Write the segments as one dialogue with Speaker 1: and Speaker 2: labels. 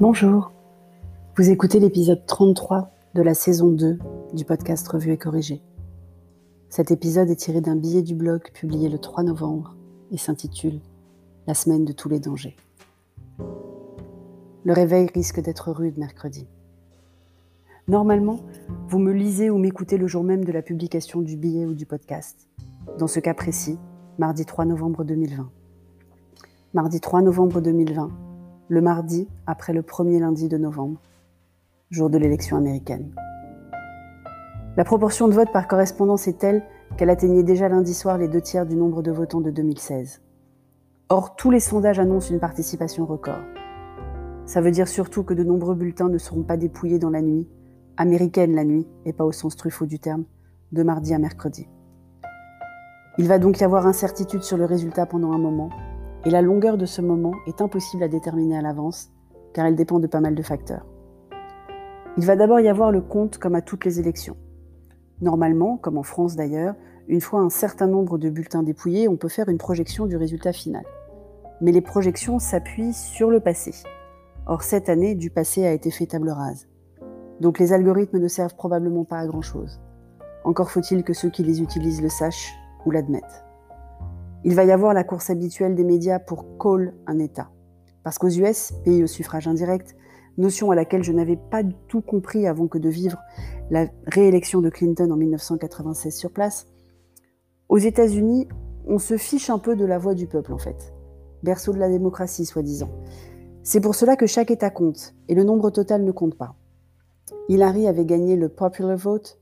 Speaker 1: Bonjour, vous écoutez l'épisode 33 de la saison 2 du podcast Revue et Corrigé. Cet épisode est tiré d'un billet du blog publié le 3 novembre et s'intitule La semaine de tous les dangers. Le réveil risque d'être rude mercredi. Normalement, vous me lisez ou m'écoutez le jour même de la publication du billet ou du podcast. Dans ce cas précis, mardi 3 novembre 2020. Mardi 3 novembre 2020, le mardi après le premier lundi de novembre, jour de l'élection américaine. La proportion de vote par correspondance est telle qu'elle atteignait déjà lundi soir les deux tiers du nombre de votants de 2016. Or, tous les sondages annoncent une participation record. Ça veut dire surtout que de nombreux bulletins ne seront pas dépouillés dans la nuit, américaine la nuit, et pas au sens Truffaut du terme, de mardi à mercredi. Il va donc y avoir incertitude sur le résultat pendant un moment, et la longueur de ce moment est impossible à déterminer à l'avance, car elle dépend de pas mal de facteurs. Il va d'abord y avoir le compte comme à toutes les élections. Normalement, comme en France d'ailleurs, une fois un certain nombre de bulletins dépouillés, on peut faire une projection du résultat final. Mais les projections s'appuient sur le passé. Or, cette année, du passé a été fait table rase. Donc les algorithmes ne servent probablement pas à grand-chose. Encore faut-il que ceux qui les utilisent le sachent ou l'admettent. Il va y avoir la course habituelle des médias pour call un État. Parce qu'aux US, pays au suffrage indirect, notion à laquelle je n'avais pas du tout compris avant que de vivre la réélection de Clinton en 1996 sur place, aux États-Unis, on se fiche un peu de la voix du peuple en fait. Berceau de la démocratie, soi-disant. C'est pour cela que chaque État compte, et le nombre total ne compte pas. Hillary avait gagné le popular vote,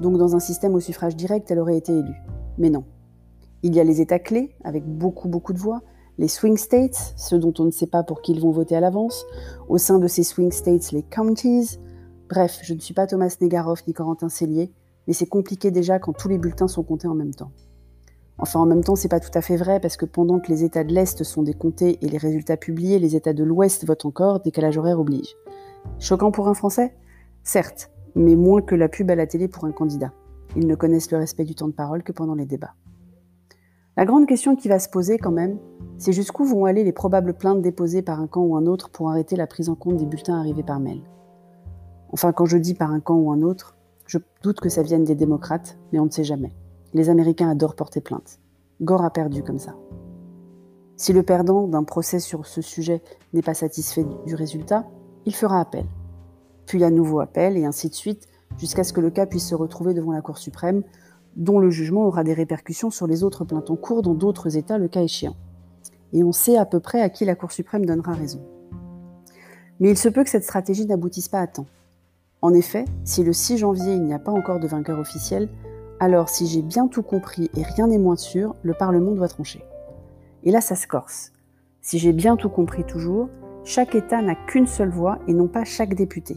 Speaker 1: donc dans un système au suffrage direct, elle aurait été élue. Mais non, il y a les États clés, avec beaucoup, beaucoup de voix, les swing states, ceux dont on ne sait pas pour qui ils vont voter à l'avance, au sein de ces swing states, les counties. Bref, je ne suis pas Thomas Negaroff ni Corentin Cellier, mais c'est compliqué déjà quand tous les bulletins sont comptés en même temps. Enfin, en même temps, c'est pas tout à fait vrai parce que pendant que les États de l'Est sont décomptés et les résultats publiés, les États de l'Ouest votent encore, décalage horaire oblige. Choquant pour un Français? Certes, mais moins que la pub à la télé pour un candidat. Ils ne connaissent le respect du temps de parole que pendant les débats. La grande question qui va se poser quand même, c'est jusqu'où vont aller les probables plaintes déposées par un camp ou un autre pour arrêter la prise en compte des bulletins arrivés par mail. Enfin, quand je dis par un camp ou un autre, je doute que ça vienne des démocrates, mais on ne sait jamais. Les Américains adorent porter plainte. Gore a perdu comme ça. Si le perdant d'un procès sur ce sujet n'est pas satisfait du résultat, il fera appel. Puis à nouveau appel, et ainsi de suite, jusqu'à ce que le cas puisse se retrouver devant la Cour suprême, dont le jugement aura des répercussions sur les autres plaintes en cours dans d'autres États le cas échéant. Et on sait à peu près à qui la Cour suprême donnera raison. Mais il se peut que cette stratégie n'aboutisse pas à temps. En effet, si le 6 janvier il n'y a pas encore de vainqueur officiel, alors si j'ai bien tout compris et rien n'est moins sûr, le Parlement doit trancher. Et là, ça se corse. Si j'ai bien tout compris toujours, chaque État n'a qu'une seule voix et non pas chaque député.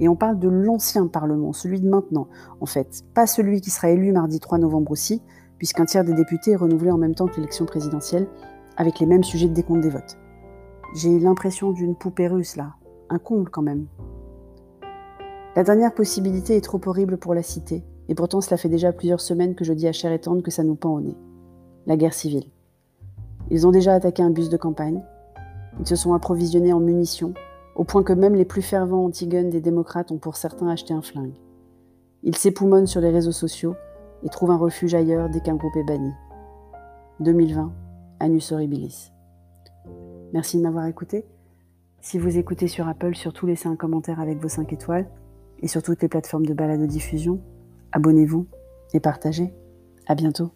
Speaker 1: Et on parle de l'ancien Parlement, celui de maintenant, en fait, pas celui qui sera élu mardi 3 novembre aussi, puisqu'un tiers des députés est renouvelé en même temps que l'élection présidentielle, avec les mêmes sujets de décompte des votes. J'ai l'impression d'une poupée russe là, un comble quand même. La dernière possibilité est trop horrible pour la citer, et pourtant cela fait déjà plusieurs semaines que je dis à chair et que ça nous pend au nez. La guerre civile. Ils ont déjà attaqué un bus de campagne, ils se sont approvisionnés en munitions, au point que même les plus fervents anti-guns des démocrates ont pour certains acheté un flingue. Ils s'époumonnent sur les réseaux sociaux et trouvent un refuge ailleurs dès qu'un groupe est banni. 2020, Anus Horribilis. Merci de m'avoir écouté. Si vous écoutez sur Apple, surtout laissez un commentaire avec vos 5 étoiles et sur toutes les plateformes de balade de diffusion. Abonnez-vous et partagez. À bientôt.